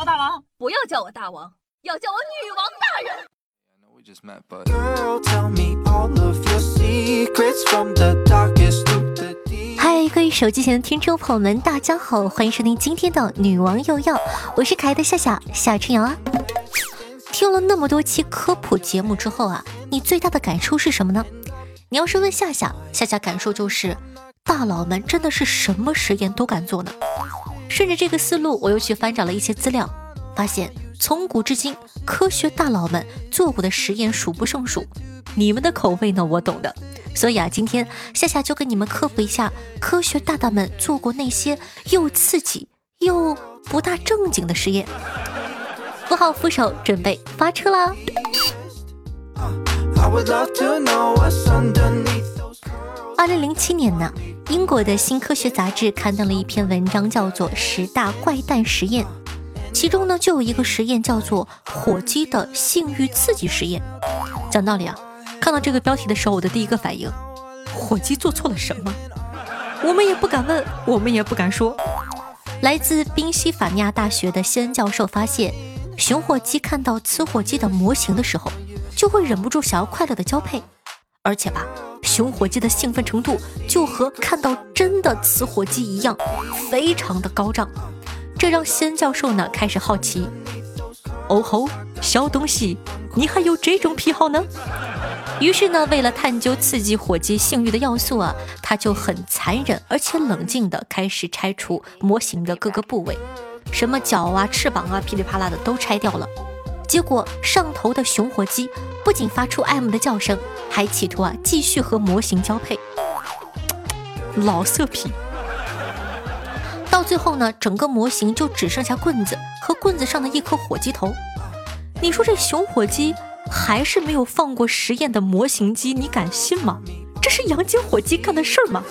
我大王，不要叫我大王，要叫我女王大人。嗨，各位手机前的听众朋友们，大家好，欢迎收听今天的女王又要，我是可爱的夏夏夏春瑶啊。听了那么多期科普节目之后啊，你最大的感受是什么呢？你要是问夏夏，夏夏感受就是，大佬们真的是什么实验都敢做呢。顺着这个思路，我又去翻找了一些资料，发现从古至今，科学大佬们做过的实验数不胜数。你们的口味呢，我懂的。所以啊，今天夏夏就跟你们科普一下，科学大大们做过那些又刺激又不大正经的实验。扶好扶手，准备发车啦！二零零七年呢，英国的新科学杂志刊登了一篇文章，叫做《十大怪诞实验》，其中呢就有一个实验叫做火鸡的性欲刺激实验。讲道理啊，看到这个标题的时候，我的第一个反应，火鸡做错了什么？我们也不敢问，我们也不敢说。来自宾夕法尼亚大学的谢恩教授发现，雄火鸡看到雌火鸡的模型的时候。就会忍不住想要快乐的交配，而且吧，雄火鸡的兴奋程度就和看到真的雌火鸡一样，非常的高涨。这让仙教授呢开始好奇。哦吼，小东西，你还有这种癖好呢？于是呢，为了探究刺激火鸡性欲的要素啊，他就很残忍而且冷静的开始拆除模型的各个部位，什么脚啊、翅膀啊，噼里啪啦的都拆掉了。结果上头的雄火鸡不仅发出爱慕的叫声，还企图啊继续和模型交配。老色批。到最后呢，整个模型就只剩下棍子和棍子上的一颗火鸡头。你说这雄火鸡还是没有放过实验的模型鸡，你敢信吗？这是杨金火鸡干的事儿吗？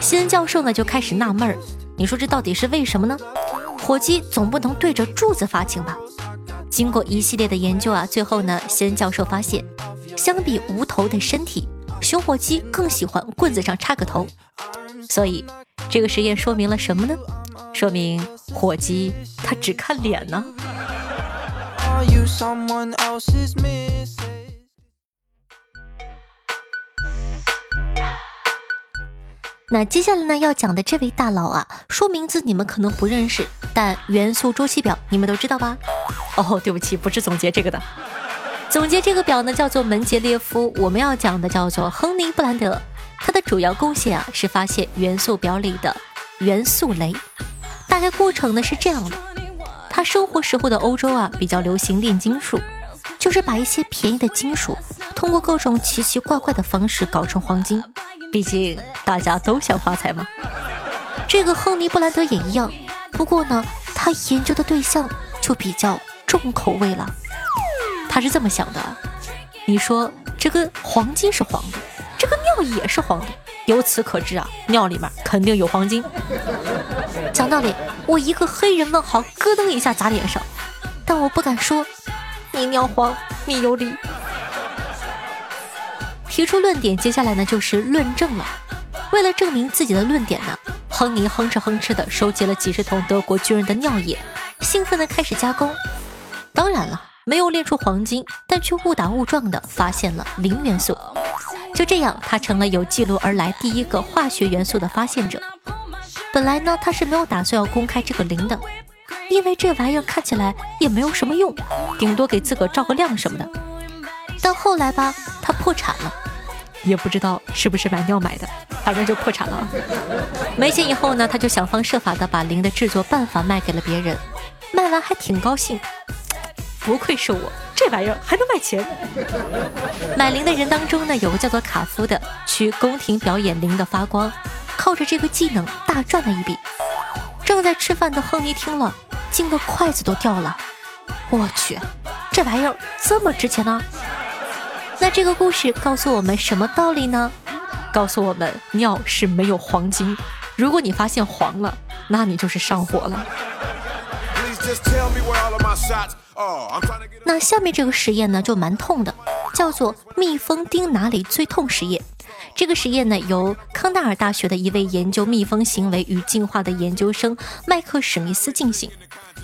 西恩教授呢就开始纳闷儿，你说这到底是为什么呢？火鸡总不能对着柱子发情吧？经过一系列的研究啊，最后呢，谢恩教授发现，相比无头的身体，雄火鸡更喜欢棍子上插个头。所以，这个实验说明了什么呢？说明火鸡它只看脸呢。那接下来呢，要讲的这位大佬啊，说名字你们可能不认识，但元素周期表你们都知道吧？哦，对不起，不是总结这个的。总结这个表呢，叫做门捷列夫。我们要讲的叫做亨尼布兰德。他的主要贡献啊，是发现元素表里的元素雷。大概过程呢是这样的：他生活时候的欧洲啊，比较流行炼金术，就是把一些便宜的金属，通过各种奇奇怪怪的方式搞成黄金。毕竟大家都想发财嘛，这个亨尼布兰德也一样。不过呢，他研究的对象就比较重口味了。他是这么想的：你说这个黄金是黄的，这个尿也是黄的，由此可知啊，尿里面肯定有黄金。讲道理，我一个黑人问号，咯噔一下砸脸上，但我不敢说你尿黄，你有理。提出论点，接下来呢就是论证了。为了证明自己的论点呢，亨尼哼哧哼哧的收集了几十桶德国军人的尿液，兴奋的开始加工。当然了，没有炼出黄金，但却误打误撞的发现了磷元素。就这样，他成了有记录而来第一个化学元素的发现者。本来呢，他是没有打算要公开这个磷的，因为这玩意儿看起来也没有什么用，顶多给自个照个亮什么的。但后来吧，他破产了，也不知道是不是买尿买的，反正就破产了。没钱以后呢，他就想方设法的把磷的制作办法卖给了别人，卖完还挺高兴。不愧是我，这玩意儿还能卖钱。买磷的人当中呢，有个叫做卡夫的，去宫廷表演磷的发光，靠着这个技能大赚了一笔。正在吃饭的亨利听了，惊得筷子都掉了。我去，这玩意儿这么值钱呢？那这个故事告诉我们什么道理呢？告诉我们尿是没有黄金，如果你发现黄了，那你就是上火了。那下面这个实验呢，就蛮痛的，叫做蜜蜂叮哪里最痛实验。这个实验呢，由康奈尔大学的一位研究蜜蜂行为与进化的研究生麦克史密斯进行。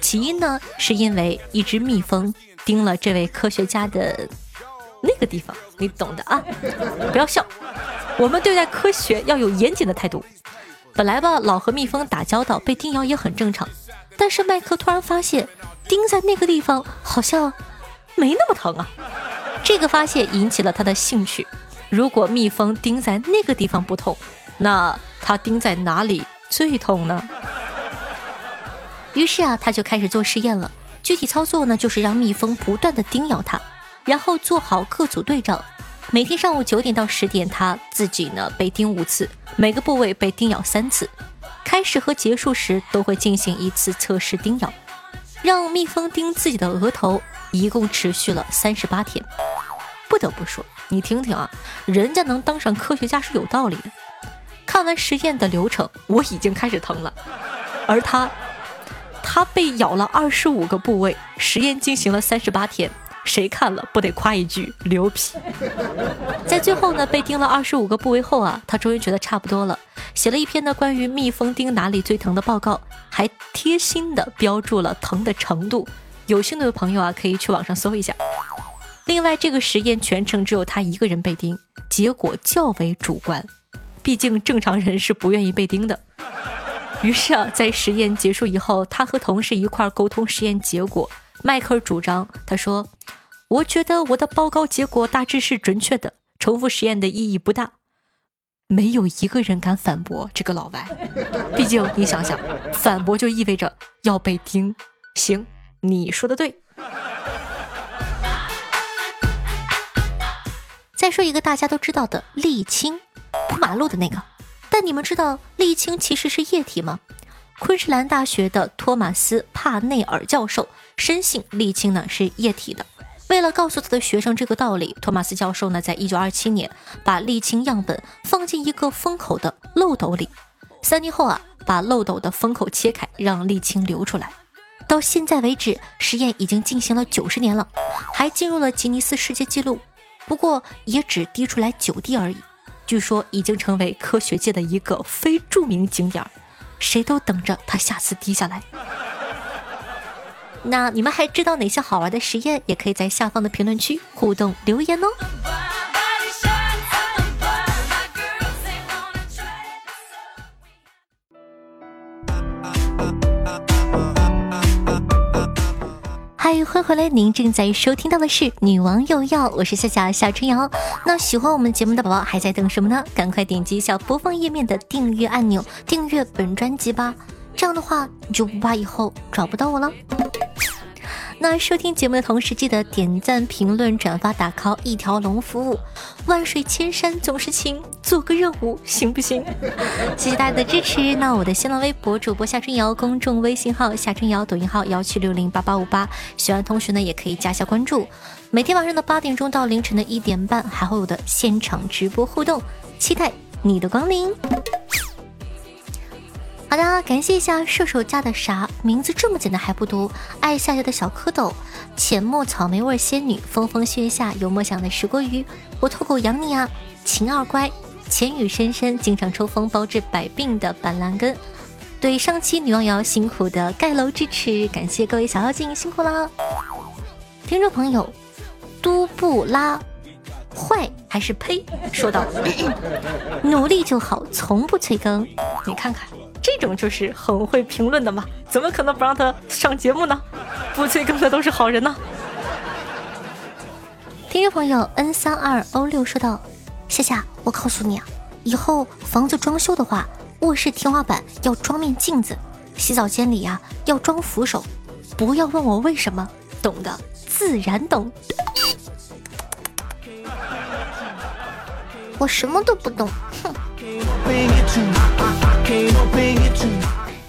起因呢，是因为一只蜜蜂叮了这位科学家的那个地方，你懂的啊！不要笑，我们对待科学要有严谨的态度。本来吧，老和蜜蜂打交道，被叮咬也很正常。但是麦克突然发现，钉在那个地方好像没那么疼啊！这个发现引起了他的兴趣。如果蜜蜂钉在那个地方不痛，那它钉在哪里最痛呢？于是啊，他就开始做实验了。具体操作呢，就是让蜜蜂不断的叮咬他，然后做好各组对照。每天上午九点到十点，他自己呢被叮五次，每个部位被叮咬三次。开始和结束时都会进行一次测试叮咬，让蜜蜂叮自己的额头，一共持续了三十八天。不得不说，你听听啊，人家能当上科学家是有道理的。看完实验的流程，我已经开始疼了，而他。他被咬了二十五个部位，实验进行了三十八天，谁看了不得夸一句牛皮？在最后呢，被叮了二十五个部位后啊，他终于觉得差不多了，写了一篇呢关于蜜蜂叮哪里最疼的报告，还贴心的标注了疼的程度。有兴趣的朋友啊，可以去网上搜一下。另外，这个实验全程只有他一个人被叮，结果较为主观，毕竟正常人是不愿意被叮的。于是啊，在实验结束以后，他和同事一块沟通实验结果。迈克尔主张，他说：“我觉得我的报告结果大致是准确的，重复实验的意义不大。”没有一个人敢反驳这个老外。毕竟你想想，反驳就意味着要被盯。行，你说的对。再说一个大家都知道的沥青，铺马路的那个。但你们知道沥青其实是液体吗？昆士兰大学的托马斯·帕内尔教授深信沥青呢是液体的。为了告诉他的学生这个道理，托马斯教授呢在一九二七年把沥青样本放进一个封口的漏斗里，三年后啊把漏斗的封口切开，让沥青流出来。到现在为止，实验已经进行了九十年了，还进入了吉尼斯世界纪录，不过也只滴出来九滴而已。据说已经成为科学界的一个非著名景点儿，谁都等着他下次低下来。那你们还知道哪些好玩的实验？也可以在下方的评论区互动留言哦。欢迎回来！您正在收听到的是《女王又要》，我是夏夏夏春瑶。那喜欢我们节目的宝宝还在等什么呢？赶快点击一下播放页面的订阅按钮，订阅本专辑吧。这样的话，你就不怕以后找不到我了。那收听节目的同时，记得点赞、评论、转发、打 call，一条龙服务。万水千山总是情，做个任务行不行？谢谢大家的支持。那我的新浪微博主播夏春瑶，公众微信号夏春瑶，抖音号幺七六零八八五八。喜欢同学呢，也可以加下关注。每天晚上的八点钟到凌晨的一点半，还会有的现场直播互动，期待你的光临。好的，感谢一下射手家的啥名字这么简单还不读？爱夏夏的小蝌蚪，浅墨草莓味仙女，风风雪下有梦想的石锅鱼，我偷狗养你啊，晴儿乖，浅雨深深，经常抽风包治百病的板蓝根，对上期女王瑶辛苦的盖楼支持，感谢各位小妖精辛苦了。听众朋友，都布拉，坏还是呸？说道，努力就好，从不催更，你看看。这种就是很会评论的嘛，怎么可能不让他上节目呢？不催更的都是好人呢。听众朋友 n 三二 o 六说道：“夏夏，我告诉你啊，以后房子装修的话，卧室天花板要装面镜子，洗澡间里呀要装扶手。不要问我为什么，懂的自然懂。我什么都不懂，哼。”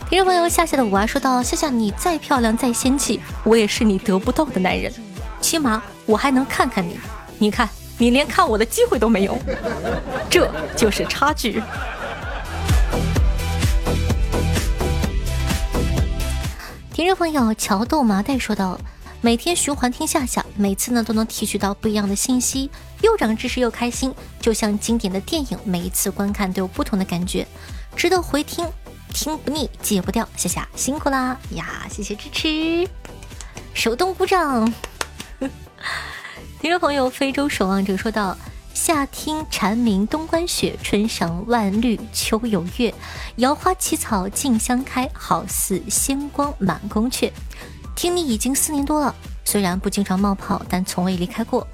听众朋友夏夏的五娃说道：“夏夏，你再漂亮再仙气，我也是你得不到的男人。起码我还能看看你。你看，你连看我的机会都没有，这就是差距。”听众朋友乔豆麻袋说道：“每天循环听夏夏，每次呢都能提取到不一样的信息，又长知识又开心，就像经典的电影，每一次观看都有不同的感觉，值得回听。”听不腻，戒不掉。夏夏辛苦啦呀，谢谢支持，手动鼓掌。听众朋友，非洲守望者说道：“夏听蝉鸣冬观雪，春赏万绿秋有月，摇花起草竞相开，好似仙光满宫阙。”听你已经四年多了，虽然不经常冒泡，但从未离开过。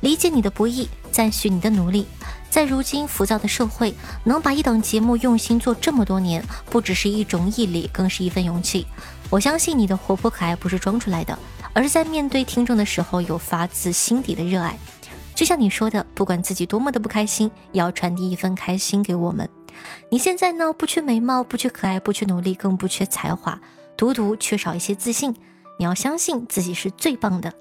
理解你的不易，赞许你的努力。在如今浮躁的社会，能把一档节目用心做这么多年，不只是一种毅力，更是一份勇气。我相信你的活泼可爱不是装出来的，而是在面对听众的时候有发自心底的热爱。就像你说的，不管自己多么的不开心，也要传递一份开心给我们。你现在呢，不缺美貌，不缺可爱，不缺努力，更不缺才华，独独缺少一些自信。你要相信自己是最棒的，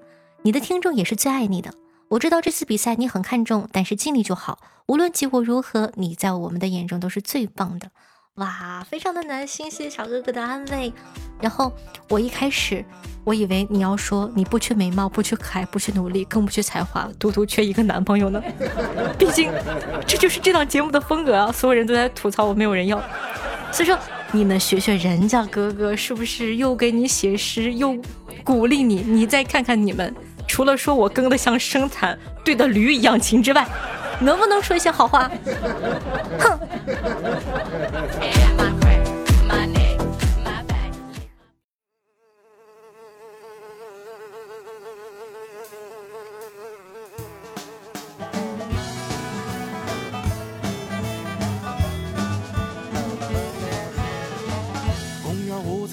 你的听众也是最爱你的。我知道这次比赛你很看重，但是尽力就好。无论结果如何，你在我们的眼中都是最棒的。哇，非常的暖心，谢谢小哥哥的安慰。然后我一开始我以为你要说你不缺美貌，不缺可爱，不缺努力，更不缺才华，独独缺一个男朋友呢。毕竟这就是这档节目的风格啊！所有人都在吐槽我没有人要，所以说。你们学学人家哥哥，是不是又给你写诗，又鼓励你？你再看看你们，除了说我更的像生产队的驴一样勤之外，能不能说一些好话？哼！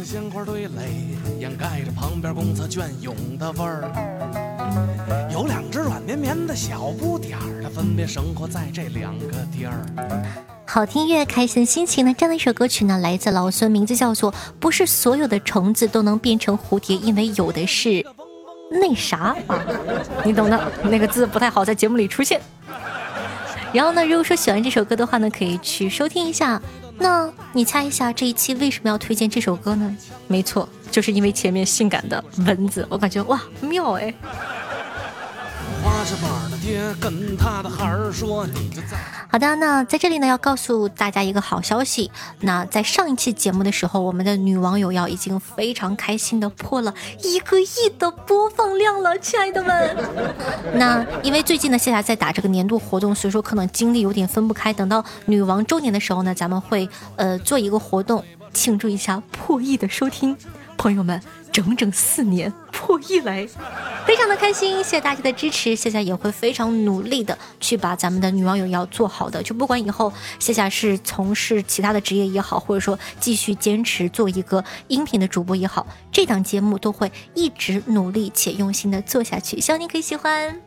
鲜花堆垒掩盖着旁边公厕隽永的味儿，有两只软绵绵的小不点儿，它分别生活在这两个地儿。好听乐，开心心情呢？这样的一首歌曲呢，来自老孙，名字叫做《不是所有的虫子都能变成蝴蝶》，因为有的是那啥啊，你懂的，那个字不太好在节目里出现。然后呢，如果说喜欢这首歌的话呢，可以去收听一下。那你猜一下这一期为什么要推荐这首歌呢？没错，就是因为前面性感的蚊子，我感觉哇妙哎。好的，那在这里呢，要告诉大家一个好消息。那在上一期节目的时候，我们的女网友要已经非常开心的破了一个亿的播放量了，亲爱的们。那因为最近呢，夏夏在打这个年度活动，所以说可能精力有点分不开。等到女王周年的时候呢，咱们会呃做一个活动，庆祝一下破亿的收听，朋友们。整整四年破亿来，非常的开心，谢谢大家的支持，夏夏也会非常努力的去把咱们的女网友要做好的，就不管以后夏夏是从事其他的职业也好，或者说继续坚持做一个音频的主播也好，这档节目都会一直努力且用心的做下去，希望你可以喜欢。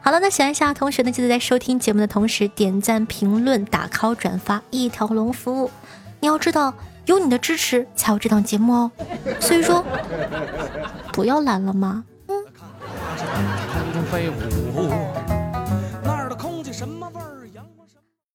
好了，那喜欢夏同学呢，记得在收听节目的同时点赞、评论、打 call、转发，一条龙服务。你要知道。有你的支持，才有这档节目哦。所以说，不要懒了嘛？嗯。